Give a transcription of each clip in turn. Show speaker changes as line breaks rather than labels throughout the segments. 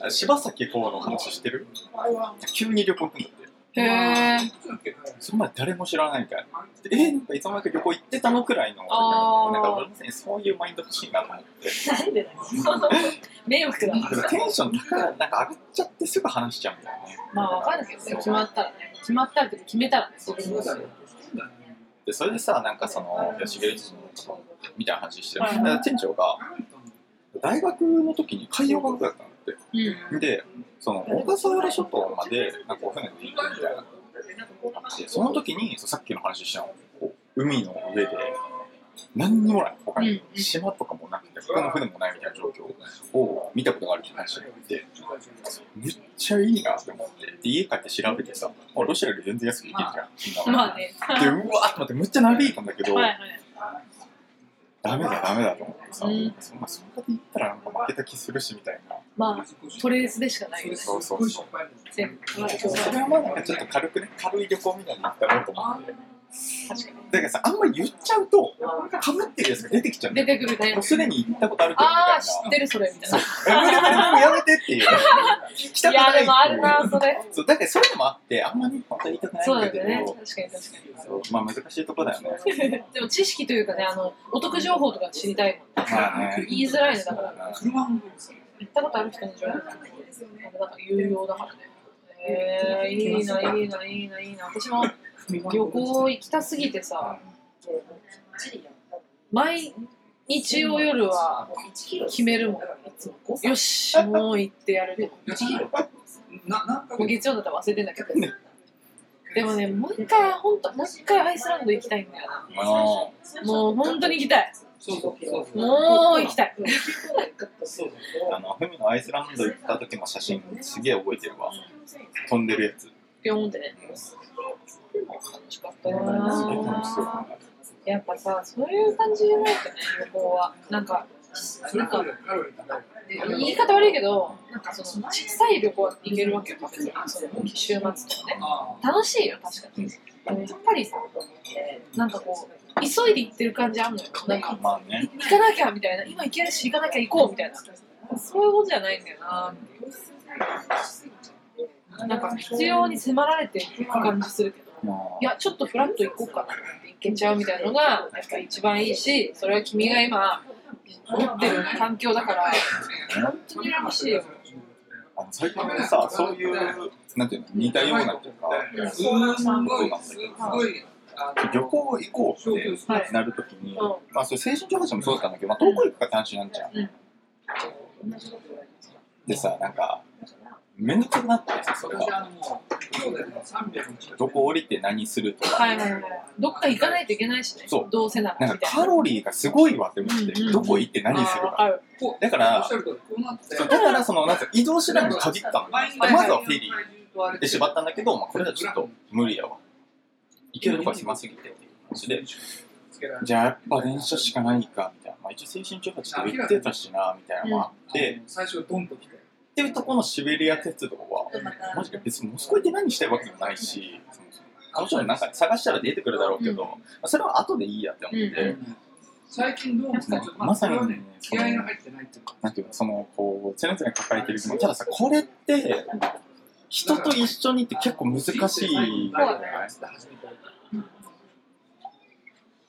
あ柴咲コウの話してる？急に旅行行くんだって。
へえ。
それまで誰も知らないから。でえー、なんかいつの間にか旅行行ってたのくらいの。なんか俺もね、そういうマインド欲しいなと思って。
なんでだよ。迷惑だな。
テンションなんか上がっちゃってすぐ話しちゃうんだよね。
まあ、わかんないけどね、決まったらね。決まったらって決めたらね、そういうこと
で、それでさ、なんかその、吉木一のみたいな話してる。店長が、大学の時に海洋学部だった。
うん。
で、その小笠原諸島までなんかお船で行くみたいなのがあって、その時にさっきの話したの、こう海の上で何にもない、他に
うん
島とかもなくて、他の船もないみたいな状況を見たことがあるって話があって、めっちゃいいなって思って、で家帰って調べてさ、あロシアより全然安く行けるじゃん、そんなの
まあね。
で、うわーって思って、むっちゃ嘆いたんだけど、
はいはい。
ダメだ、ダメだと思ってさ、
うん
そんなそこで言ったらなんか負けた気するしみたいな。
まあ、トレースでしかないよね。
そうそうそう。
全部。
それはまあなんかちょっと軽くね、軽い旅行みたいに行ったろうと思って。
確かに。
だからさ、あんまり言っちゃうと、かぶってるやつが出てきちゃう。
出てくるね
もう。すでに行ったことあるけどみ
ああ。知ってるそれみたいな。
やめてやめてっていう。聞きた
いや、
くないっていう
でもあるな、それ。
そう、だからそういうのもあって、あんまり本当に言いたくない
そ
んだけど、
うだよね。確かに確か
そうまあ難しいとこだよね。
に。でも知識というかね、あの、お得情報とか知りたいもん。言いづらいね、だから。
車も
行ったことある人の情報なんか有用だからね。えー、いいな、いいな、いいな、いいな。私も旅行行きたすぎてさ、毎日曜夜は決めるもん。よし、もう行ってやる。月曜だったら忘れてんだけど。でもね、もう一回、ほんと、もう一回アイスランド行きたいんだよな。
あ
もう本当に行きたい。
そうそうそう
もう行きたい。
そう
あの、ふみのアイスランド行った時の写真、すげえ覚えてるわ。飛んでるやつ。
ピョンってね。楽しかったな。やっぱさ、そういう感じじゃないとね、旅行は。なんか、なんか、言い方悪いけど、なんかその、小さい旅行は行けるわけよ、別にその週末とかね。楽しいよ、確かに。やっぱりさ、なんかこう、急いで行ってる感じあるのよ。なんか、
まあね。
行かなきゃみたいな、今行けるし行かなきゃ行こうみたいな。そういうことじゃないんだよな。なんか必要に迫られていく感じするけど、
ま
いや、ちょっとフラッと行こうかなって行けちゃうみたいなのが、やっぱ一番いいし、それは君が今、持ってる環境だから、本当に楽しいよ。
あの最近さ、そういう、なんていうの、似たようなっていうか、
すごい、すごい、
旅行行こうってなるときに、
うん
まあ、それ青春情報誌もそうだったんだけど、まあ、遠く行くかって話になっちゃう。
うん
でさ、なんか、めんどくさくなってさ、それが。どこ降りて何するとか、
はいはいはい。どっか行かないといけないしね。
そう
どうせなら
なんか。カロリーがすごいわって思って、
うんうん
どこ行って何するか。だから、そうだからその、なんか移動手段に限ったの。まずはフェリーで縛ったんだけど、まあ、これはちょっと無理やわ。行けるとこは狭すぎてっていう話で、じゃあやっぱ電車しかないか、みたいな。まあ、一応青春18って言ってたしな、みたいなのもあって、
最初ドンと来て。
っていうとこのシベリア鉄道は、マジで別にモスクワ行って何したいわけでもないし、もちろんなんか探したら出てくるだろうけど、それは後でいいやって思って、
最近どうですか
まさにね、
気合が入ってないっていうか。
なんていうの、その、こう、常々抱えてる。たださ、これって、人と一緒にって結構難しい。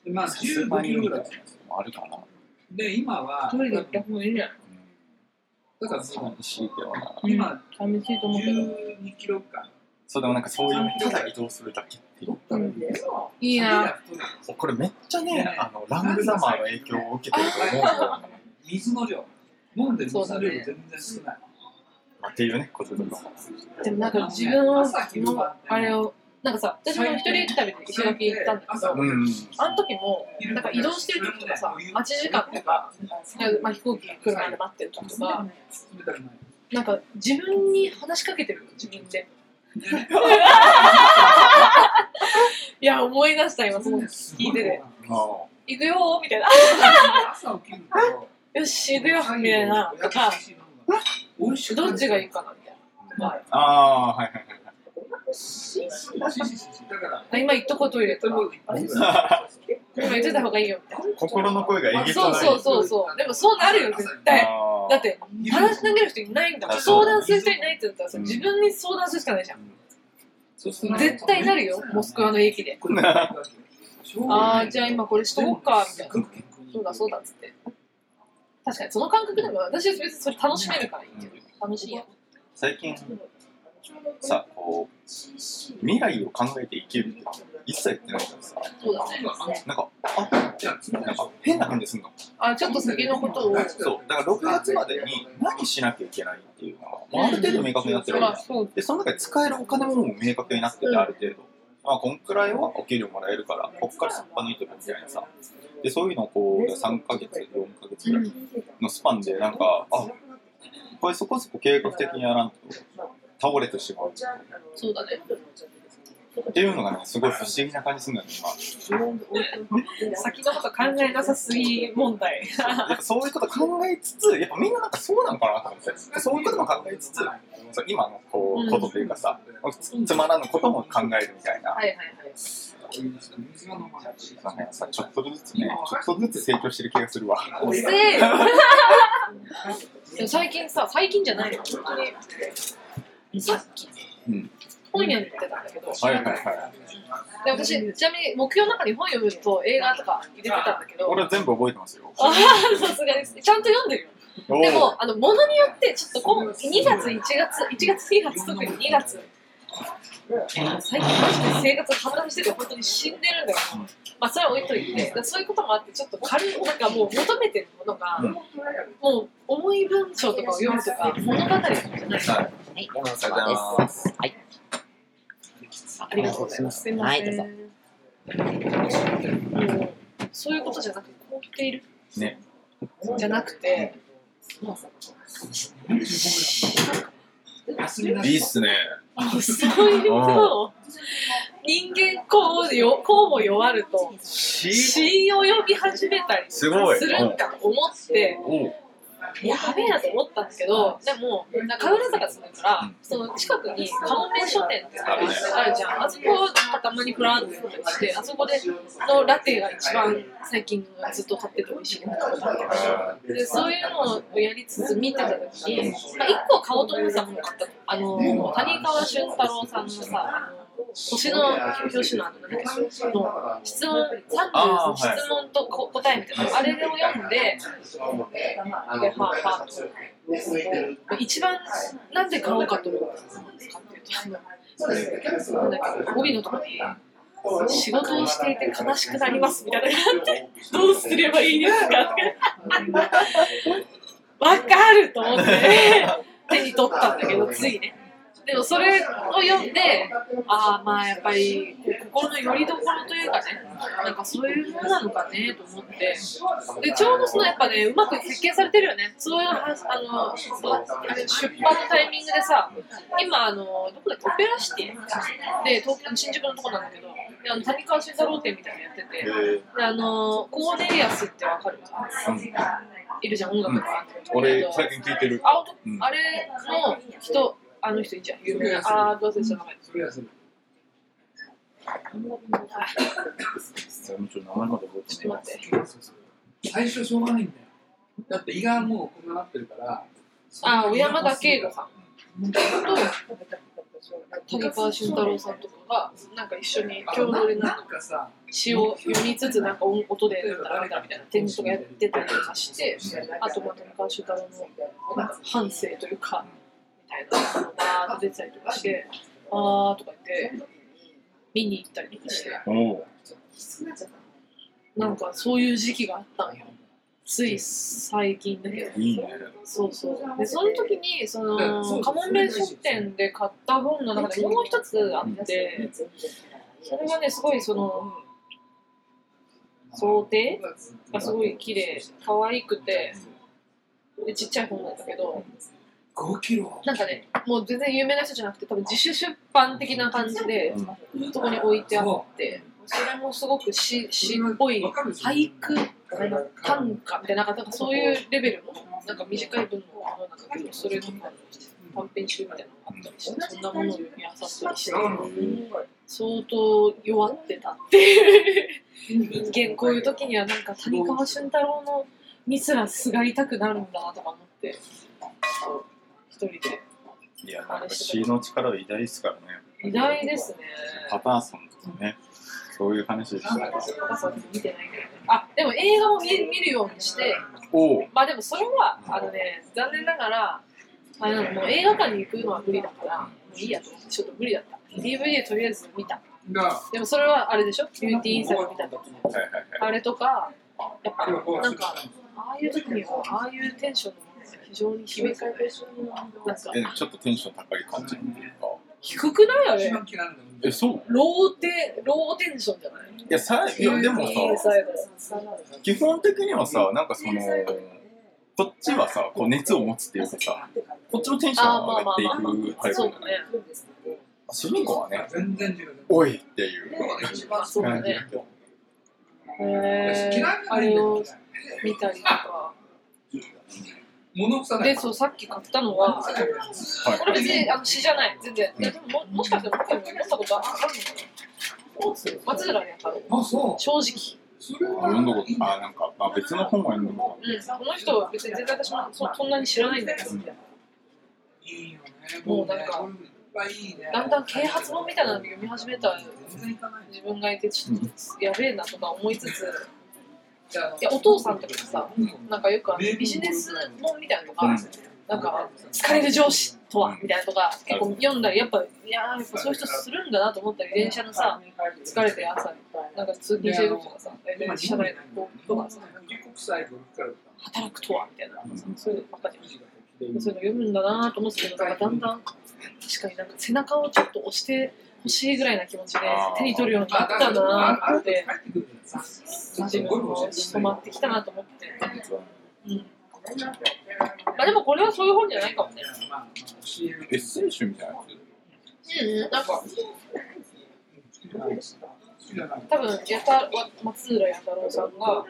でまあ、
さすが
15キロぐらい。
あるかな。
で、今は、
一人で行った方がいいじゃない
だから
寂しいけどな。
今、
寂しいと思うけど。
12キロ間。
そうでもなん。かそういう、ただ移動するだけっていう。
いいな。
これめっちゃね、あの、ラングザマーの影響を受けてると思うん。だよね。
水の量。飲ん。で水の量全然少ない。
まあっていうね、こととかも。
でもなんか自分のあれを、なんかさ、私も一人旅で石垣行ったんだけど、
うん。
あの時も、なんか移動してる時とかさ、待ち時間とか、まあ、飛行機来るまで待ってる時とか、
な
んか自分に話しかけてるよ、自分で。いや、思い出した、今、その聞いてて。
あ
行くよーみたいな。よし、行くよみたいな。とか、どっちがいいかなみたいな。
はいはいはいはい。
だから、
あ今言っとこうトイレとか今言ってた方がいい。よみたい
心の声がえ
な
げつない。
そうそうそうそう。でもそうなるよ絶対。だって話しかける人いないんだもん。
あそう。
相談する人いないって言ったらさ自分に相談するしかないじゃん。絶対なるよモスクワの駅で。ああじゃあ今これしとこうかみたいな。そうだそうだっつって確かにその感覚でも私は別にそれ楽しめるからいいけど楽しいやん。
最近さこう未来を考えて生きるって一切やってないからさ。
そうだね。
なんかあなんか変な感じすんの。
あちょっと先のことを。
そう。だから6月までに何しなきゃいけないっていうのが、まあ、ある程度明確になってるわけじゃん。でその中で使えるお金も明確になっててある程度、まあこんくらいはお給料もらえるからこっからすっぱ抜いてるみたいなさ。でそういうのをこう3ヶ月4ヶ月ぐらいのスパンでなんかあこれそこそこ計画的にやらんと倒れてしまう。
そうだね。
っていうのがねすごい不思議な感じするんだよね今。
先のこと考えなさすぎ問題。
やっぱそういうこと考えつつやっぱみんななんかそうなのかなと思って。そういうことも考えつつそう今のこ
うん
うことというかさ、つつまらぬことも考えるみたいな、
はいはいはい。
なんかさちょっとずつねちょっとずつ成長してる気がするわ。
最近さ最近じゃないよ本当に。さっき
うん
本屋に行ってたんだけど、
はいはいはい。
で私ちなみに目標の中に本読むと映画とか入れてたんだけど。
俺は全部覚えてますよ。
ああさすがです。ちゃんと読んでるよ。でもあのものによってちょっとこう2月1月1月2月特に2月。最近マジで生活が破綻してて本当に死んでるんだよ、まあそれは置いといて。そういうこともあってちょっと軽いなんかもう求めてるものが、
うん。
もう重い文章とかを読むとか物語とかじゃない。
はい、ありがとうございます。
はい。
あありがとうございます。すいません、
はいど
もうそういうことじゃなくて凍っている。
ね、
じゃなくて
いいっすね。
そういうのを人間こうよこうも弱ると
し。
詩を読み始めたり
すごい。
するんかと思ってやべえなと思ったんだけどでもなんか神楽坂住んでるから
うん。
その近くにカモメ書店ってあるじゃんあそこたまにフラーっと行ったりしてあそこでのラテが一番最近ずっと買ってて美味しいなと思っでそういうのをやりつつ見てた時に、まあ、1個買おうと思ってたものがあったあの谷川俊太郎さんのさ星の表紙のあの質問30
あーはい。
質問とこ答えみたいなあれを読んでではあはあと一番なんで買おうかと思ったかっていうとなんだっけ帯のところに仕事をしていて悲しくなりますみたいなのがあってどうすればいいですかわかると思って。手に取ったんだけどついねでもそれを読んでああまあやっぱりこう心の拠り所というかねなんかそういうものなのかねと思ってでちょうどそのやっぱねうまく設計されてるよね。そういうはあの出版のタイミングでさ今あのどこだっけオペラシティ？で東京の新宿のとこなんだけどであの谷川俊太郎展みたいなのやってて
えー。
であのコーネリアスってわかる
うん。
いるじゃん音楽とか、
俺、最近聞いてる。
あ
うん。
あれの人あの人いいじゃん有名な。あーどうせじゃ名前
それは最初しょうがないんだよ。だって胃がもうこんななってるから。
あー小山田圭吾さん。と谷川俊太郎さんとかがなんか一緒に共同でなん
な
か詩を読みつつなんか音音でなんだらみたいな展示とかやってたりとかしてあとまあ谷川俊太郎のなんか反省というかみたいなのがバーッと出てたりとかしてあーとか言って見に行ったりとかして。なんかそういう時期があったんよ。つい最近だけど。
いいね。
そうそう。でその時にそのカモンベ書店で買った本の中でもう一つあってそれがねすごいその想定？がすごい綺麗可愛くてでちっちゃい本なんだけど
5キロ。
なんかねもう全然有名な人じゃなくて多分自主出版的な感じでそこに置いてあってそれもすごく詩詩っぽい俳句短歌みたいななんかそういうレベルのなんか短い文のなんかけどそれとか短編集みたいなのがあったりしてそんなものを読み漁ったりして相当弱ってたっていう人間こういう時にはなんか谷川俊太郎のにすらすがりたくなるんだなとか思って一人で。
いや、なんか詩の力は偉大ですからね。
偉大ですね。
パターソンとかね、そういう話でしたね。
パパ見てないけど。ねあでも映画も見見るようにして。
おお、
まあでもそれはあのね残念ながらあのもう映画館に行くのは無理だからもういいやと。思ってちょっと無理だった。DVD とりあえず見た。でもそれはあれでしょ？ビューティーインサイド見た時
はいはいはい。
あれとかやっぱなんかああいう時にはああいうテンションの非常に響くねなんか。
え、ちょっとテンション高い感じっていうか。
低くないあれ？
え、そう？
ローテローテンションじゃない？
いや、さ、いや、でもさ、基本的にはさ、なんかその、こっちはさ、こう熱を持つっていうかさ、こっちのテンションが上がっていくタイプ
そうだ
じゃない？
ね
主人公はね、
全然違う。
おいっていう。感じだけど。
へー。あれを見たりとか
物臭ない。
でそうさっき買ったのは
はい。
これ別にあの詩じゃない。全然。いやでもももしかしたら僕も読んだことあるのかな？松浦にあった
あ、そう。
正直。
それは。
読んだこと、あ、なんか、まあ、別の本は読んだこ
うん。この人は別に全然私もそそんなに知らないんだけど。
いいよね。
もうなんか。だんだん啓発本みたいなの読み始めたら
全然いかない。
自分がいてちょっとやべえなとか思いつついやお父さんとかさなんかよくビジネス本みたいなのが、なんか疲れる上司とはみたいなのとか結構読んだりやっぱいやーやっぱそういう人するんだなと思ったり電車のさ疲れて朝なんか通勤してる時とかさ大体車内の人がさ働くとはみたいなそういうのばっかり。そういうの読むんだなと思ってたけどだんだん確かになんか背中をちょっと押してほしいぐらいな気持ちで手に取るようになったなって。自分も染まってきたなと思って、うん、まあでもこれはそういう本じゃないかもね
と。エッセイ集みたいなやつ
うんなんか多分やた松浦弥太郎さんが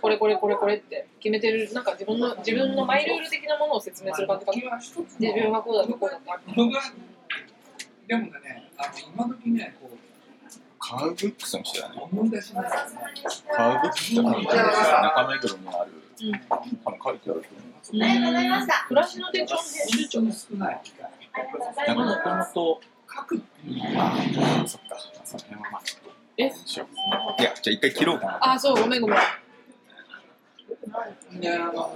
これこれこれこれって決めてるなんか自分の自分のマイルー。ル的なものを説明する感じかな自分はこうだとこうだってある
でもね、あの今時ね、こう
カーブックスの人だね。
思い出しますよね。
カーブックスって本が中目黒にある、
うん
多分書いてあると思います。
ありがとうございました暮らしの手帳編集長
少ない。
なんかもともと、
書く
あ、そっか、その辺はまあちょっと、
え？
しよういや、じゃあ一回切ろうかな。
あそうごめんごめん
いや、あの